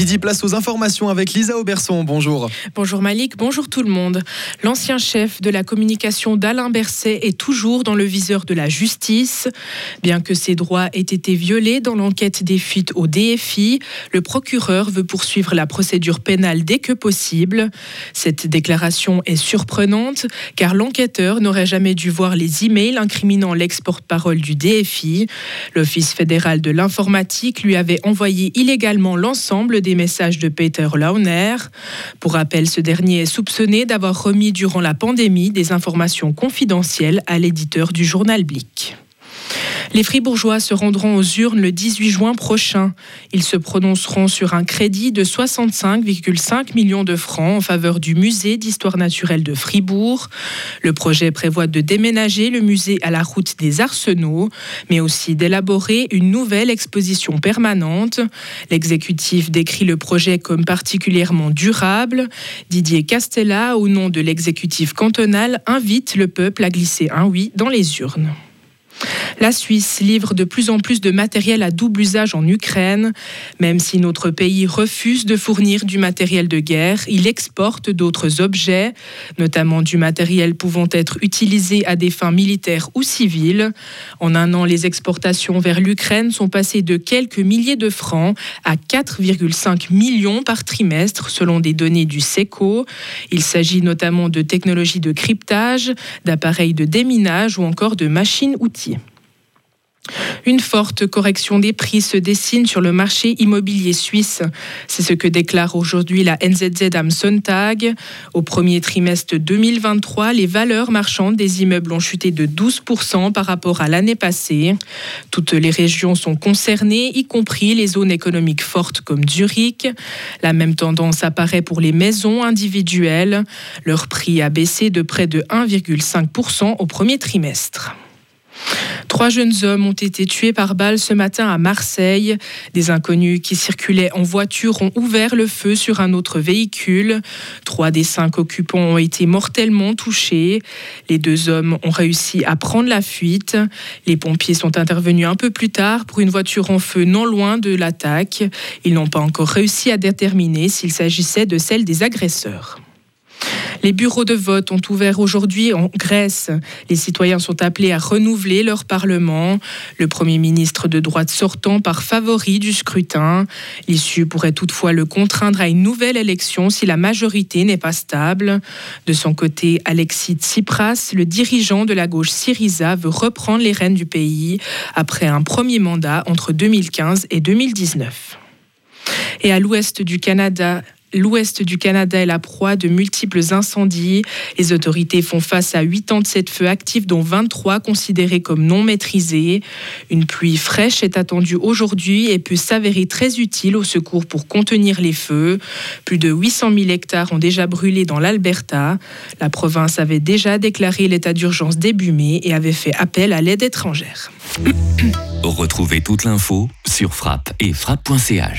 Midi place aux informations avec Lisa Auberson. Bonjour. Bonjour Malik, bonjour tout le monde. L'ancien chef de la communication d'Alain Berset est toujours dans le viseur de la justice. Bien que ses droits aient été violés dans l'enquête des fuites au DFI, le procureur veut poursuivre la procédure pénale dès que possible. Cette déclaration est surprenante car l'enquêteur n'aurait jamais dû voir les emails incriminant l'ex-porte-parole du DFI. L'Office fédéral de l'informatique lui avait envoyé illégalement l'ensemble des messages de Peter Launer. Pour rappel, ce dernier est soupçonné d'avoir remis durant la pandémie des informations confidentielles à l'éditeur du journal Blick. Les Fribourgeois se rendront aux urnes le 18 juin prochain. Ils se prononceront sur un crédit de 65,5 millions de francs en faveur du musée d'histoire naturelle de Fribourg. Le projet prévoit de déménager le musée à la route des Arsenaux, mais aussi d'élaborer une nouvelle exposition permanente. L'exécutif décrit le projet comme particulièrement durable. Didier Castella, au nom de l'exécutif cantonal, invite le peuple à glisser un oui dans les urnes. La Suisse livre de plus en plus de matériel à double usage en Ukraine. Même si notre pays refuse de fournir du matériel de guerre, il exporte d'autres objets, notamment du matériel pouvant être utilisé à des fins militaires ou civiles. En un an, les exportations vers l'Ukraine sont passées de quelques milliers de francs à 4,5 millions par trimestre, selon des données du SECO. Il s'agit notamment de technologies de cryptage, d'appareils de déminage ou encore de machines-outils. Une forte correction des prix se dessine sur le marché immobilier suisse. C'est ce que déclare aujourd'hui la NZZ am Sonntag. Au premier trimestre 2023, les valeurs marchandes des immeubles ont chuté de 12% par rapport à l'année passée. Toutes les régions sont concernées, y compris les zones économiques fortes comme Zurich. La même tendance apparaît pour les maisons individuelles. Leur prix a baissé de près de 1,5% au premier trimestre. Trois jeunes hommes ont été tués par balle ce matin à Marseille. Des inconnus qui circulaient en voiture ont ouvert le feu sur un autre véhicule. Trois des cinq occupants ont été mortellement touchés. Les deux hommes ont réussi à prendre la fuite. Les pompiers sont intervenus un peu plus tard pour une voiture en feu non loin de l'attaque. Ils n'ont pas encore réussi à déterminer s'il s'agissait de celle des agresseurs. Les bureaux de vote ont ouvert aujourd'hui en Grèce. Les citoyens sont appelés à renouveler leur Parlement. Le Premier ministre de droite sortant par favori du scrutin. L'issue pourrait toutefois le contraindre à une nouvelle élection si la majorité n'est pas stable. De son côté, Alexis Tsipras, le dirigeant de la gauche Syriza, veut reprendre les rênes du pays après un premier mandat entre 2015 et 2019. Et à l'ouest du Canada, L'ouest du Canada est la proie de multiples incendies. Les autorités font face à 87 feux actifs, dont 23 considérés comme non maîtrisés. Une pluie fraîche est attendue aujourd'hui et peut s'avérer très utile au secours pour contenir les feux. Plus de 800 000 hectares ont déjà brûlé dans l'Alberta. La province avait déjà déclaré l'état d'urgence début mai et avait fait appel à l'aide étrangère. Retrouvez toute l'info sur frappe et frappe.ch.